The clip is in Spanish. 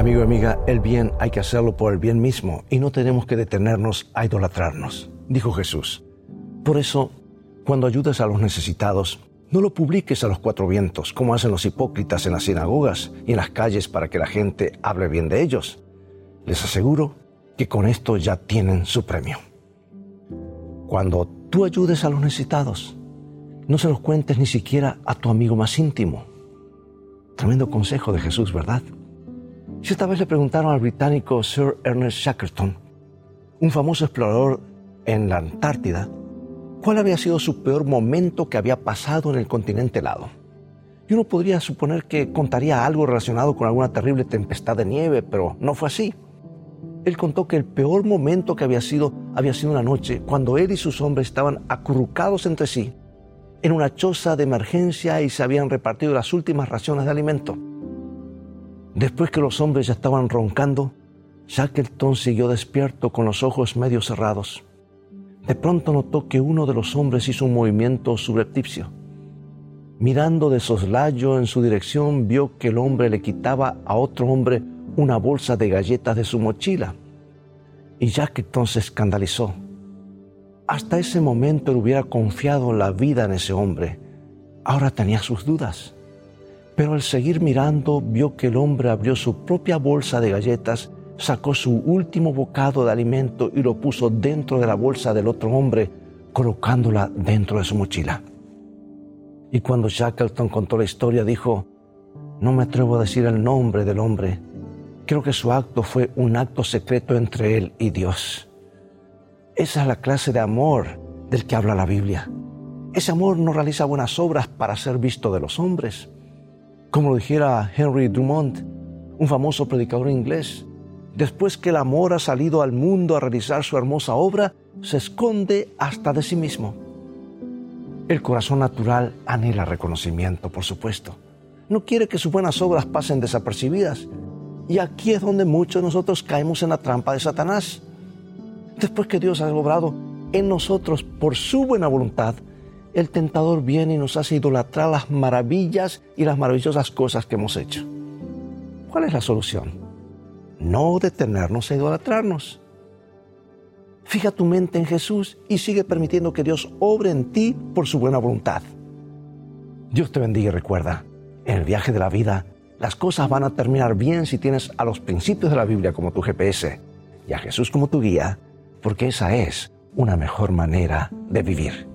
Amigo y amiga, el bien hay que hacerlo por el bien mismo y no tenemos que detenernos a idolatrarnos, dijo Jesús. Por eso, cuando ayudes a los necesitados, no lo publiques a los cuatro vientos, como hacen los hipócritas en las sinagogas y en las calles para que la gente hable bien de ellos. Les aseguro que con esto ya tienen su premio. Cuando tú ayudes a los necesitados, no se los cuentes ni siquiera a tu amigo más íntimo. Tremendo consejo de Jesús, ¿verdad? Si esta vez le preguntaron al británico Sir Ernest Shackleton, un famoso explorador en la Antártida, cuál había sido su peor momento que había pasado en el continente helado. Y uno podría suponer que contaría algo relacionado con alguna terrible tempestad de nieve, pero no fue así. Él contó que el peor momento que había sido había sido una noche cuando él y sus hombres estaban acurrucados entre sí en una choza de emergencia y se habían repartido las últimas raciones de alimento. Después que los hombres ya estaban roncando, Shackleton siguió despierto con los ojos medio cerrados. De pronto notó que uno de los hombres hizo un movimiento subrepticio. Mirando de soslayo en su dirección, vio que el hombre le quitaba a otro hombre una bolsa de galletas de su mochila. Y Shackleton se escandalizó. Hasta ese momento él hubiera confiado la vida en ese hombre. Ahora tenía sus dudas. Pero al seguir mirando, vio que el hombre abrió su propia bolsa de galletas sacó su último bocado de alimento y lo puso dentro de la bolsa del otro hombre, colocándola dentro de su mochila. Y cuando Shackleton contó la historia, dijo, no me atrevo a decir el nombre del hombre. Creo que su acto fue un acto secreto entre él y Dios. Esa es la clase de amor del que habla la Biblia. Ese amor no realiza buenas obras para ser visto de los hombres. Como lo dijera Henry Dumont, un famoso predicador inglés, después que el amor ha salido al mundo a realizar su hermosa obra, se esconde hasta de sí mismo. El corazón natural anhela reconocimiento, por supuesto. No quiere que sus buenas obras pasen desapercibidas. Y aquí es donde muchos de nosotros caemos en la trampa de Satanás. Después que Dios ha obrado en nosotros por su buena voluntad, el tentador viene y nos hace idolatrar las maravillas y las maravillosas cosas que hemos hecho. ¿Cuál es la solución? no detenernos a idolatrarnos. Fija tu mente en Jesús y sigue permitiendo que Dios obre en ti por su buena voluntad. Dios te bendiga y recuerda, en el viaje de la vida, las cosas van a terminar bien si tienes a los principios de la Biblia como tu GPS y a Jesús como tu guía, porque esa es una mejor manera de vivir.